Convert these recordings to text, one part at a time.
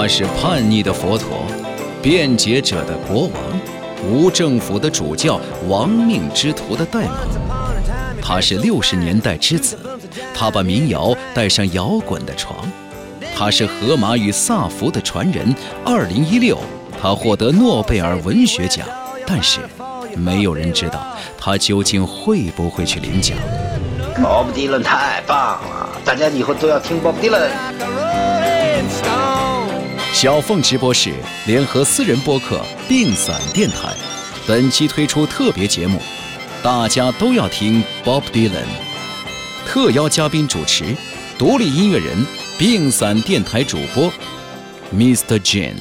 他是叛逆的佛陀，辩解者的国王，无政府的主教，亡命之徒的代码。他是六十年代之子，他把民谣带上摇滚的床。他是荷马与萨福的传人。二零一六，他获得诺贝尔文学奖，但是没有人知道他究竟会不会去领奖。鲍勃迪伦太棒了，大家以后都要听鲍勃迪伦。小凤直播室联合私人播客并散电台，本期推出特别节目，大家都要听 Bob Dylan，特邀嘉宾主持，独立音乐人并散电台主播 Mr. Jane。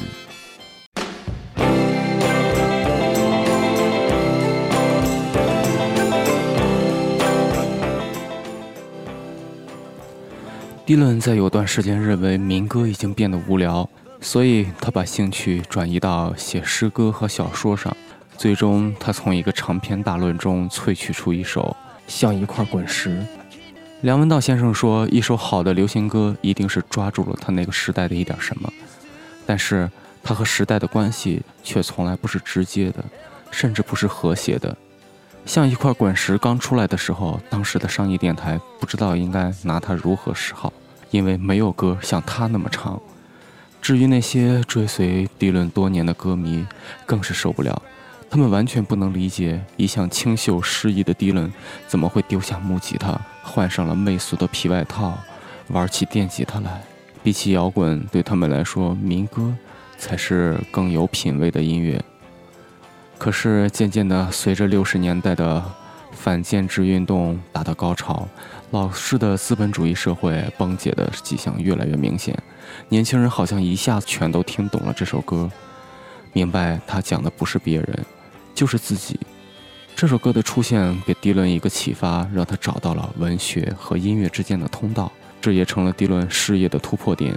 迪伦在有段时间认为民歌已经变得无聊。所以他把兴趣转移到写诗歌和小说上，最终他从一个长篇大论中萃取出一首像一块滚石。梁文道先生说，一首好的流行歌一定是抓住了他那个时代的一点什么，但是他和时代的关系却从来不是直接的，甚至不是和谐的。像一块滚石刚出来的时候，当时的商业电台不知道应该拿它如何是好，因为没有歌像它那么长。至于那些追随迪伦多年的歌迷，更是受不了。他们完全不能理解，一向清秀诗意的迪伦，怎么会丢下木吉他，换上了媚俗的皮外套，玩起电吉他来。比起摇滚，对他们来说，民歌才是更有品位的音乐。可是渐渐的，随着六十年代的反建制运动达到高潮，老式的资本主义社会崩解的迹象越来越明显。年轻人好像一下子全都听懂了这首歌，明白他讲的不是别人，就是自己。这首歌的出现给迪伦一个启发，让他找到了文学和音乐之间的通道，这也成了迪伦事业的突破点。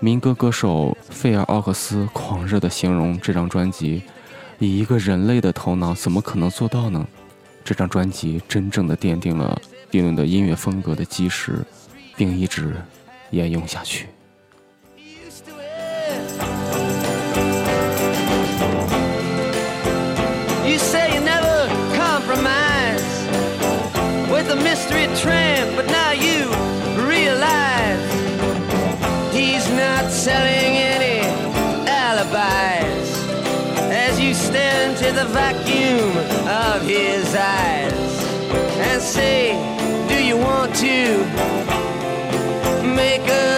民歌歌手费尔奥克斯狂热地形容这张专辑：“以一个人类的头脑，怎么可能做到呢？”这张专辑真正的奠定了迪伦的音乐风格的基石，并一直沿用下去。mystery tramp, but now you realize he's not selling any alibis as you stare into the vacuum of his eyes and say, Do you want to make a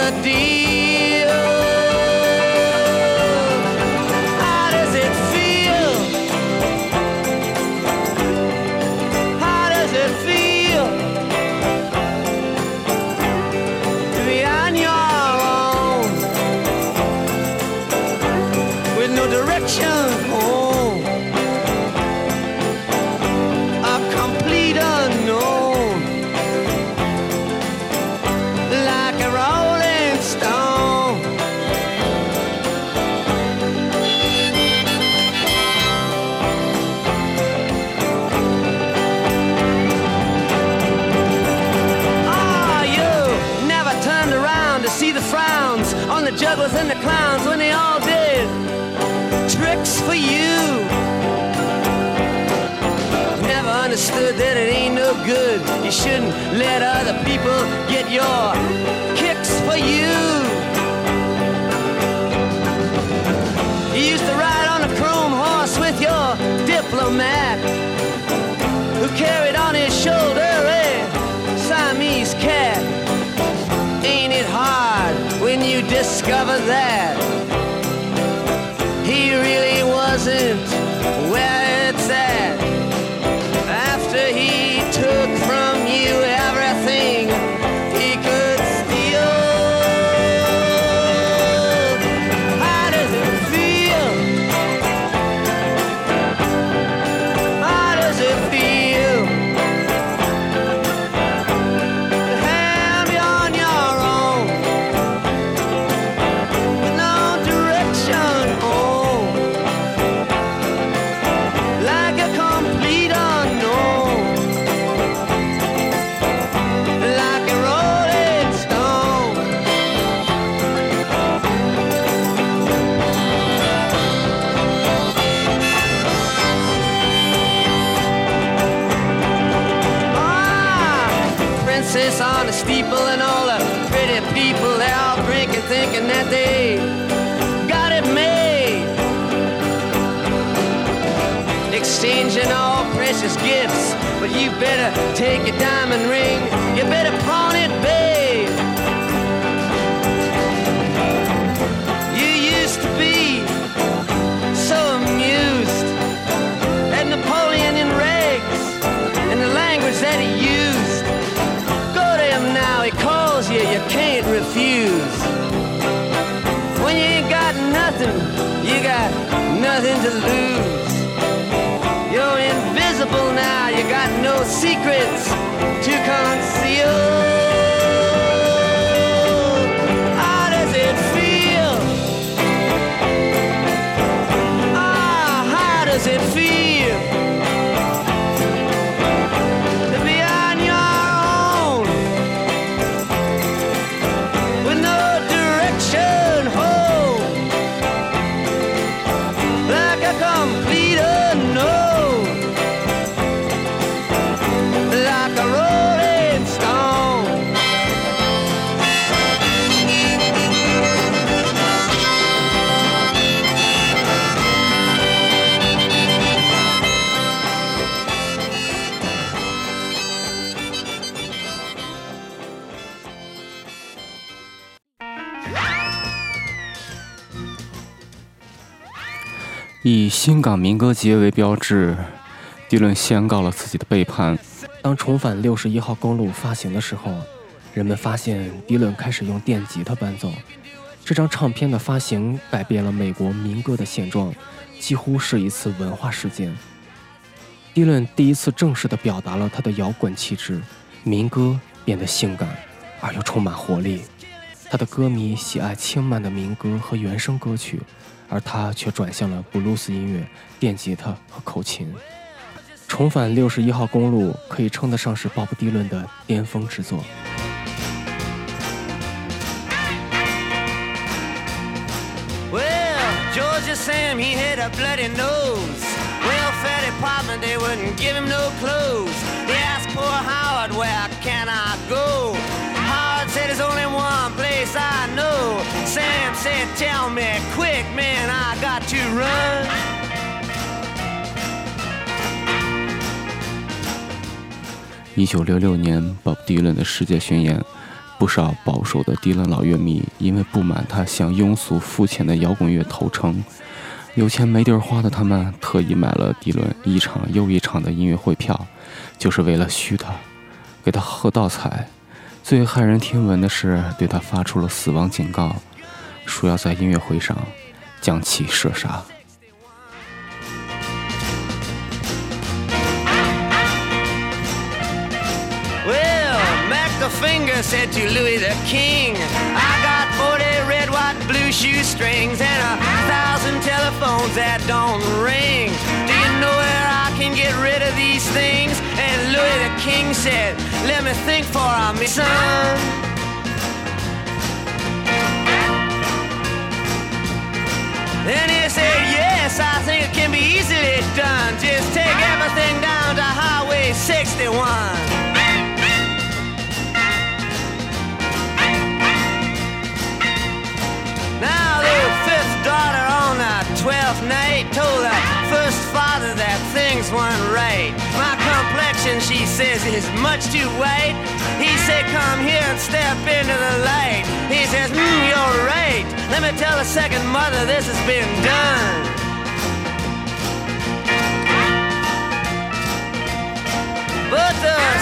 clowns, on the jugglers and the clowns when they all did tricks for you. Never understood that it ain't no good. You shouldn't let other people get your kicks for you. You used to ride on a chrome horse with your diplomat who carried on his shoulder discover that he really wasn't can't refuse. When you ain't got nothing, you got nothing to lose. You're invisible now, you got no secrets to conceal. 以新港民歌节为标志，迪伦宣告了自己的背叛。当重返六十一号公路发行的时候，人们发现迪伦开始用电吉他伴奏。这张唱片的发行改变了美国民歌的现状，几乎是一次文化事件。迪伦第一次正式地表达了他的摇滚气质，民歌变得性感而又充满活力。他的歌迷喜爱轻慢的民歌和原声歌曲，而他却转向了布鲁斯音乐、电吉他和口琴。重返六十一号公路可以称得上是鲍勃迪伦的巅峰之作。Well, Georgia Sam, he had a bloody nose. Welfare department, they wouldn't give him no clothes. He asked poor Howard, where can I go? Said there's only one place I know. Sam said, tell me quick, man, I got to run. 一九六六年，鲍勃迪伦的世界巡演，不少保守的迪伦老乐迷因为不满他向庸俗肤浅的摇滚乐投诚，有钱没地儿花的他们特意买了迪伦一场又一场的音乐会票，就是为了虚他，给他喝倒彩。最骇人听闻的是，对他发出了死亡警告，说要在音乐会上将其射杀。Well, Mac the Finger said to Louis the King, I got 40 red, white, blue shoestrings and a thousand telephones that don't ring. Do you know where I can get rid of these things? And Louis the King said, Let me think for a minute, son. Then he said, Yes, I think it can be easily done. Just take everything down to Highway 61. Now the fifth daughter on the twelfth night told the first father that things weren't right. My complexion, she says, is much too white. He said, come here and step into the light. He says, mm, you're right. Let me tell the second mother this has been done. But the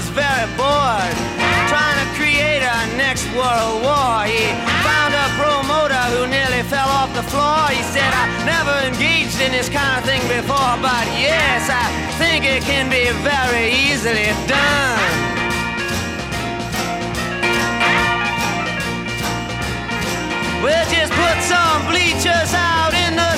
was very bored, trying to create a next world war. He found a promoter who nearly fell off the floor. He said, I never engaged in this kind of thing before, but yes, I think it can be very easily done. We'll just put some bleachers out in the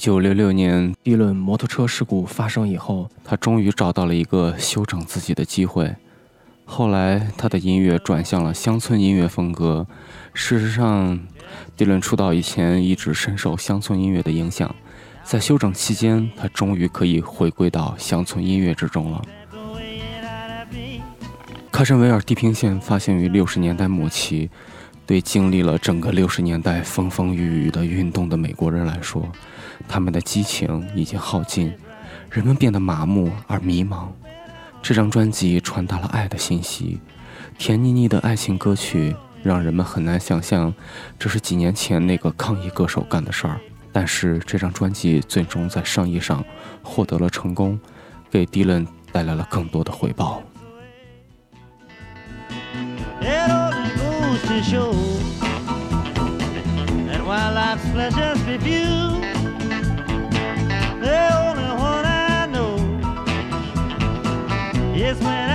九六六年，迪伦摩托车事故发生以后，他终于找到了一个修整自己的机会。后来，他的音乐转向了乡村音乐风格。事实上，迪伦出道以前一直深受乡村音乐的影响。在休整期间，他终于可以回归到乡村音乐之中了。卡什维尔《地平线》发行于六十年代末期，对经历了整个六十年代风风雨雨的运动的美国人来说，他们的激情已经耗尽，人们变得麻木而迷茫。这张专辑传达了爱的信息，甜腻腻的爱情歌曲让人们很难想象这是几年前那个抗议歌手干的事儿。但是这张专辑最终在商业上获得了成功，给迪伦带来了更多的回报。Is when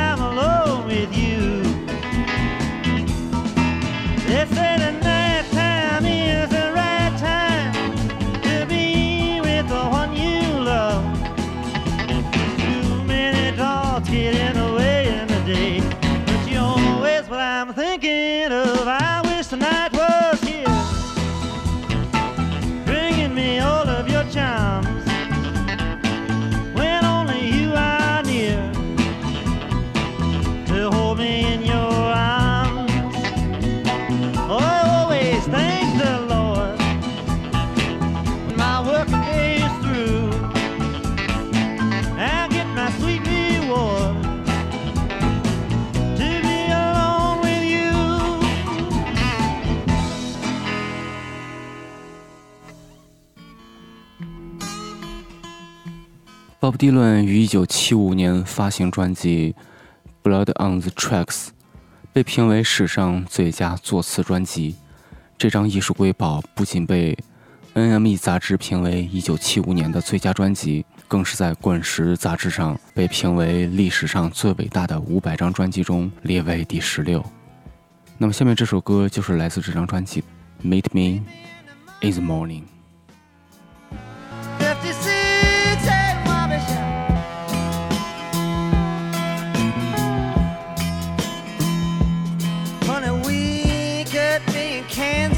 鲍勃·迪伦于1975年发行专辑《Blood on the Tracks》，被评为史上最佳作词专辑。这张艺术瑰宝不仅被 NME 杂志评为1975年的最佳专辑，更是在《滚石》杂志上被评为历史上最伟大的500张专辑中列为第十六。那么，下面这首歌就是来自这张专辑《Meet Me in the Morning》。Be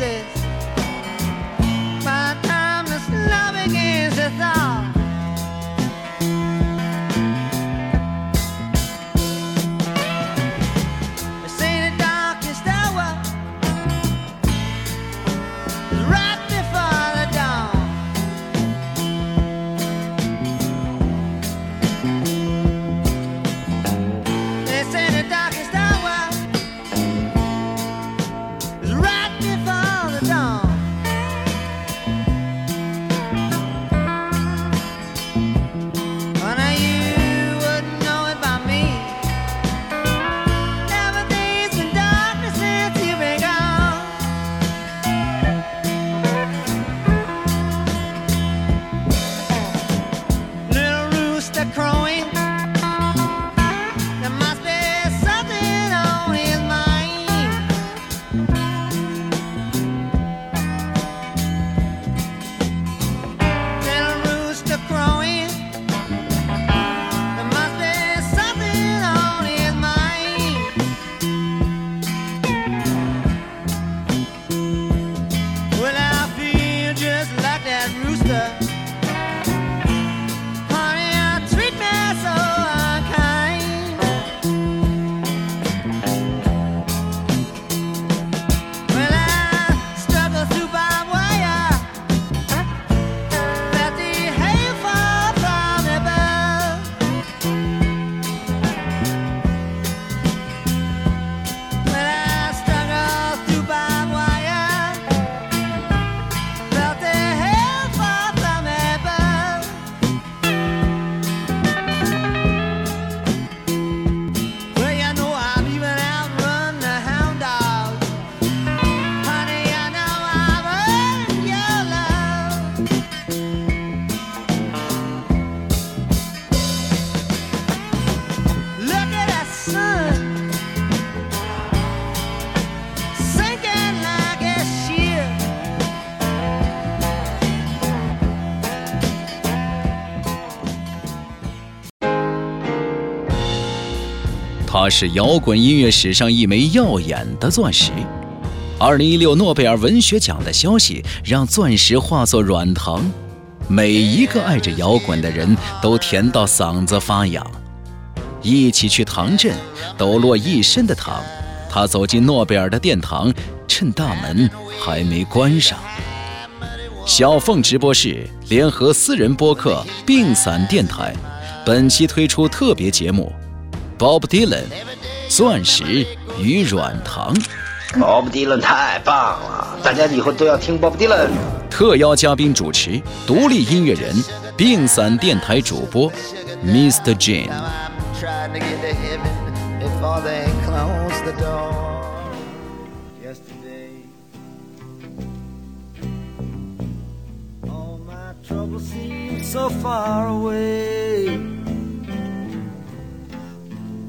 是摇滚音乐史上一枚耀眼的钻石。二零一六诺贝尔文学奖的消息让钻石化作软糖，每一个爱着摇滚的人都甜到嗓子发痒。一起去唐镇，抖落一身的糖。他走进诺贝尔的殿堂，趁大门还没关上。小凤直播室联合私人播客并散电台，本期推出特别节目：Bob Dylan，钻石与软糖。Bob Dylan 太棒了，大家以后都要听 Bob Dylan。特邀嘉宾主持，独立音乐人，并散电台主播，Mr. Jane。trying to get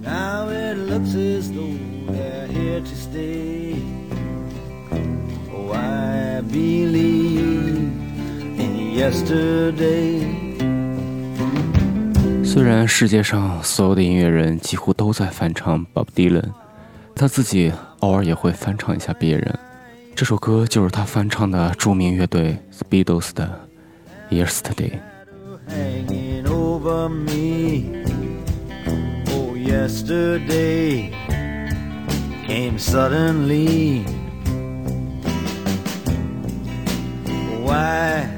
Now it looks as though they're here to stay. Oh, I believe in yesterday. 虽然世界上所有的音乐人几乎都在翻唱 Bob Dylan，他自己偶尔也会翻唱一下别人。这首歌就是他翻唱的著名乐队 Speedos 的《Yesterday》。Yesterday came suddenly. Why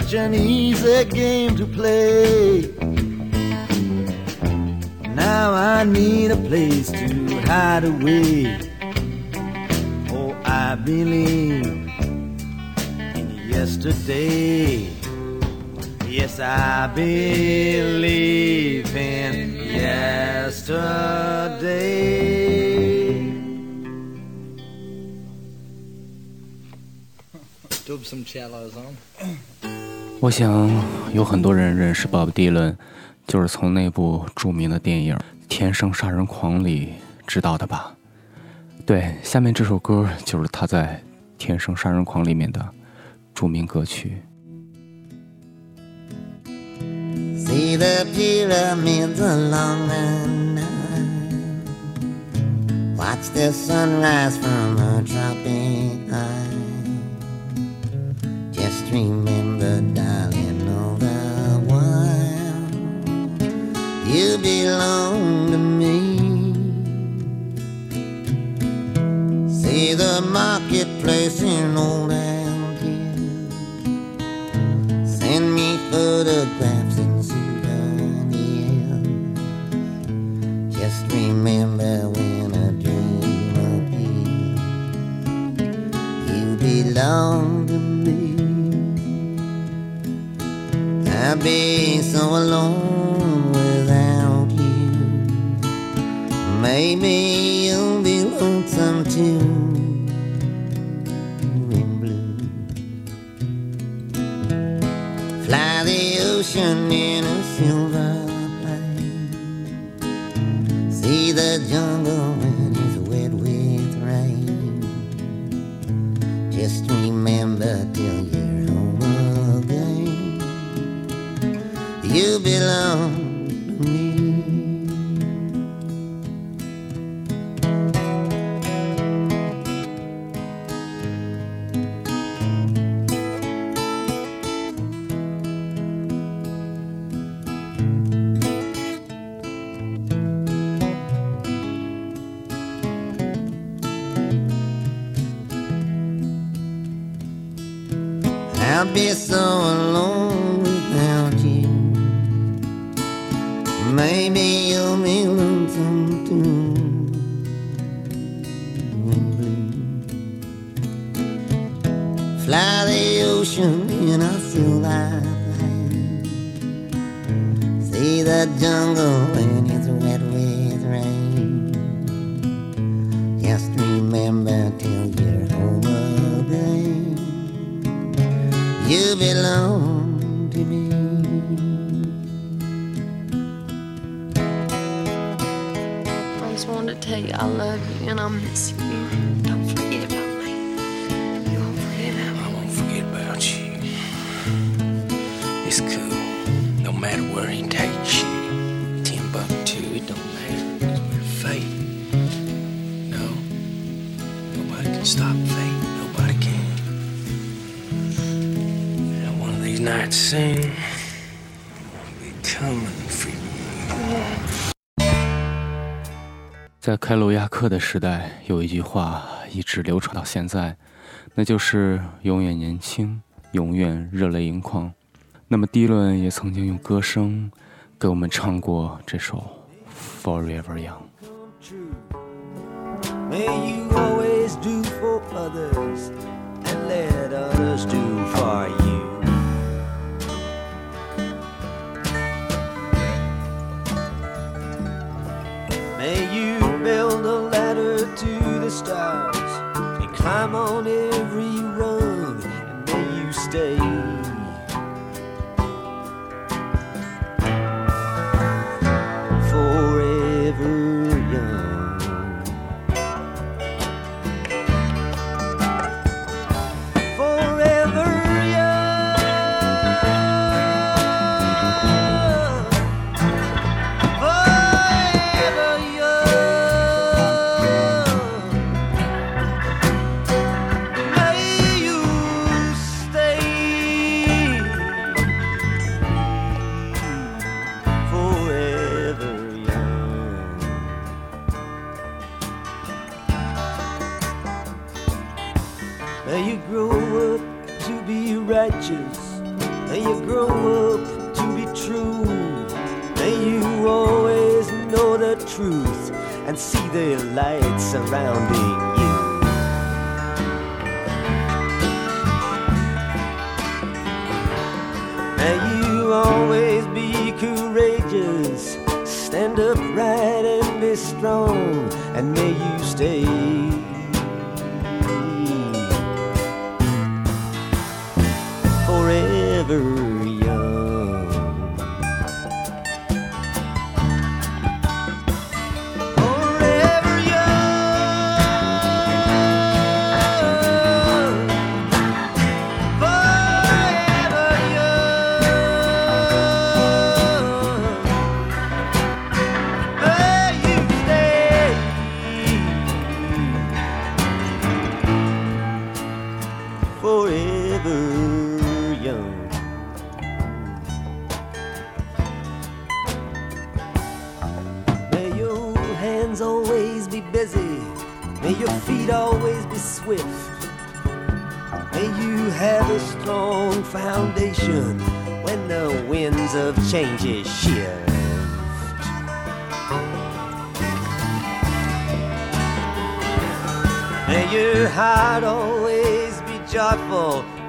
Such an easy game to play. Now I need a place to hide away. Oh, I believe in yesterday. Yes, I believe in yesterday. Dub some cellos on. 我想有很多人认识 Bob Dylan，就是从那部著名的电影《天生杀人狂》里知道的吧？对，下面这首歌就是他在《天生杀人狂》里面的著名歌曲。See the pyramids along the Nile. Watch the sunrise from a tropic isle. Remember, darling, all the while you belong to me. See the marketplace in old ocean in a silver plane. See the jungle when it's wet with rain. Just remember till you're home again. You belong Fly the ocean in a silver plane. See the jungle when it's wet with rain. Just remember till you're home again. You belong to me. I just wanted to tell you I love you and I miss you. Be coming for you. 在开罗亚克的时代，有一句话一直流传到现在，那就是“永远年轻，永远热泪盈眶”。那么，迪伦也曾经用歌声给我们唱过这首《Forever Young》。Stars and climb on every rung, and may you stay.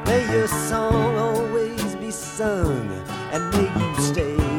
May your song always be sung. And may you stay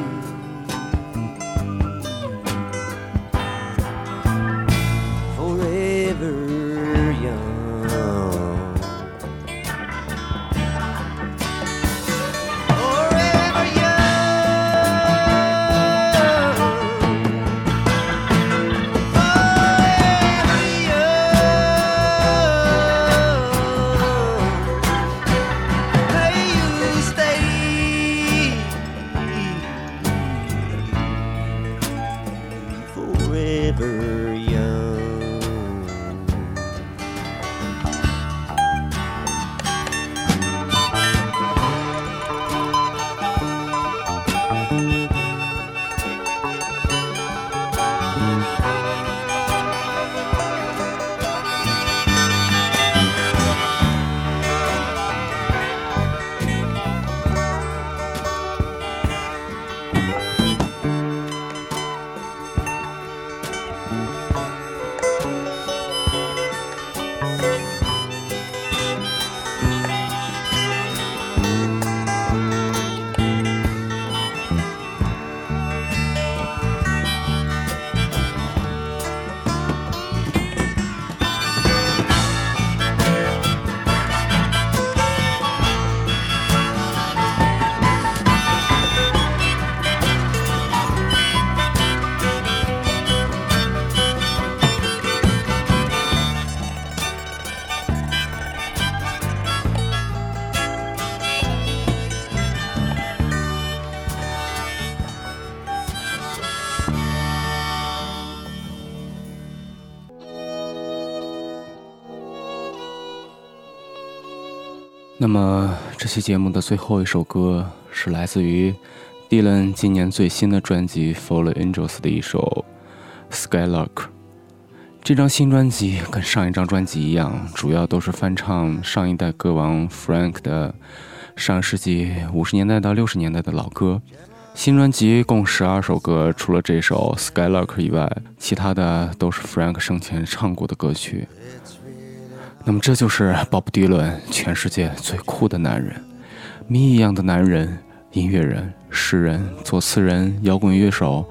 那么这期节目的最后一首歌是来自于 Dylan 今年最新的专辑《Fallen Angels》的一首《Skylark》。这张新专辑跟上一张专辑一样，主要都是翻唱上一代歌王 Frank 的上世纪五十年代到六十年代的老歌。新专辑共十二首歌，除了这首《Skylark》以外，其他的都是 Frank 生前唱过的歌曲。那么这就是鲍勃迪伦，全世界最酷的男人，谜一样的男人，音乐人、诗人、作词人、摇滚乐手、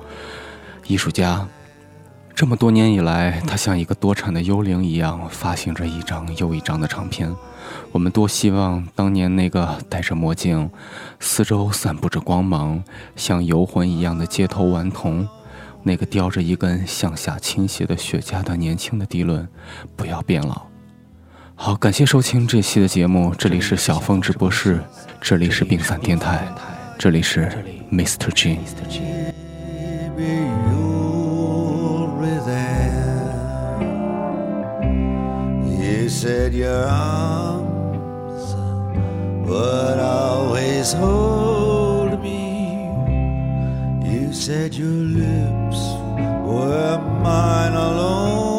艺术家。这么多年以来，他像一个多产的幽灵一样，发行着一张又一张的唱片。我们多希望当年那个戴着墨镜、四周散布着光芒、像游魂一样的街头顽童，那个叼着一根向下倾斜的雪茄的年轻的迪伦，不要变老。好，感谢收听这期的节目，这里是小凤直播室，这里是病散电台，这里是 Mr. G。You said your arms would always hold me. You said your lips were mine alone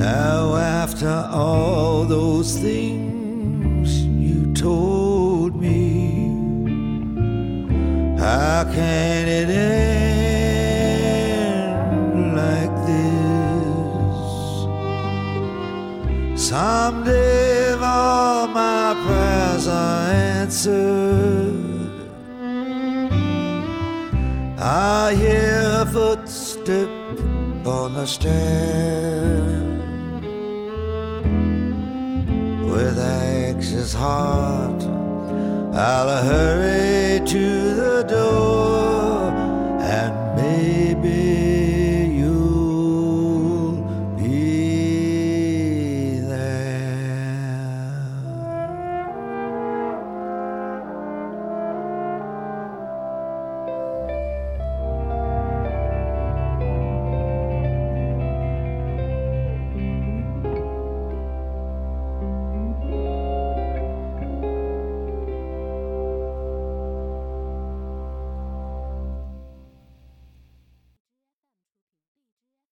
Now, after all those things you told me, how can it end like this? Someday, if all my prayers are answered, I hear a footstep on the stair. with anxious heart. I'll hurry to the door.